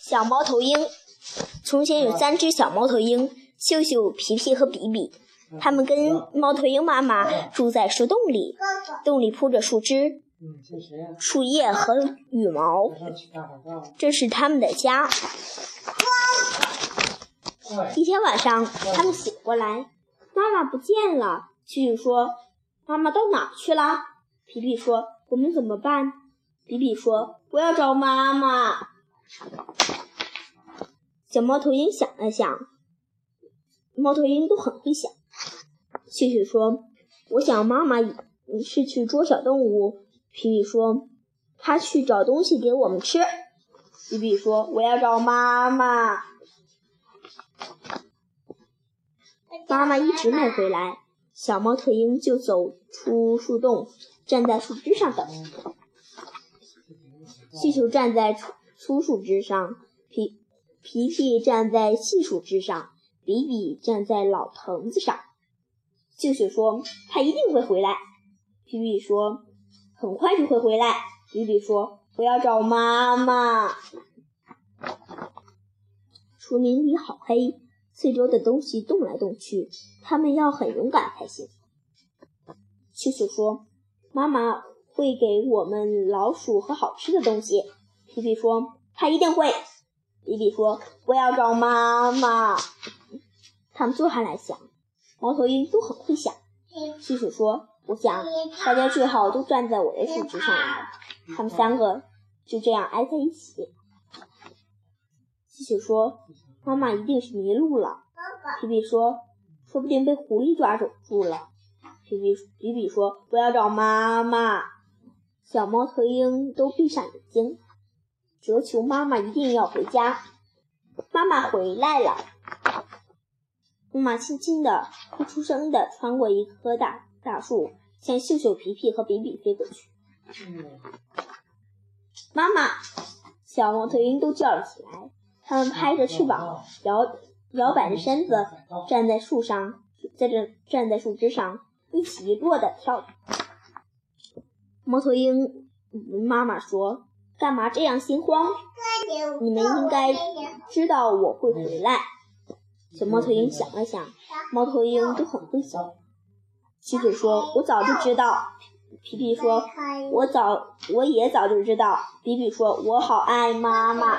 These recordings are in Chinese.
小猫头鹰。从前有三只小猫头鹰，秀秀、皮皮和比比。他们跟猫头鹰妈妈住在树洞里，洞里铺着树枝、树叶和羽毛，这是他们的家。一天晚上，他们醒过来，妈妈不见了。秀秀说：“妈妈到哪去了？”皮皮说：“我们怎么办？”比比说：“我要找妈妈。”小猫头鹰想了想，猫头鹰都很会想。秀秀说：“我想妈妈是去捉小动物。”皮皮说：“他去找东西给我们吃。”皮皮说：“我要找妈妈。”妈妈一直没回来，小猫头鹰就走出树洞，站在树枝上等。气球站在粗树枝上，皮皮皮站在细树枝上，比比站在老藤子上。秀秀说：“他一定会回来。”皮皮说：“很快就会回来。”比比说：“我要找妈妈。”树林里好黑。四周的东西动来动去，他们要很勇敢才行。秀秀说：“妈妈会给我们老鼠和好吃的东西。”皮皮说：“他一定会。”比比说：“我要找妈妈。”他们坐下来想，猫头鹰都很会想。秀秀说：“我想大家最好都站在我的树枝上来。”他们三个就这样挨在一起。秀秀说。妈妈一定是迷路了，皮皮说：“说不定被狐狸抓走住了。”皮皮比比说：“我要找妈妈。”小猫头鹰都闭上眼睛，折求妈妈一定要回家。妈妈回来了，妈妈轻轻的、不出声的穿过一棵大大树，向秀秀、皮皮和比比飞过去。妈妈，小猫头鹰都叫了起来。它们拍着翅膀，摇摇摆着身子，站在树上，在这站在树枝上，一起一落的跳。猫头鹰妈妈说：“干嘛这样心慌？你们应该知道我会回来。”小猫头鹰想了想，猫头鹰都很会想。七嘴说：“我早就知道。”皮皮说：“我早我也早就知道。”比比说：“我好爱妈妈。”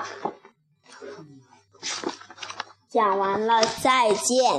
讲完了，再见。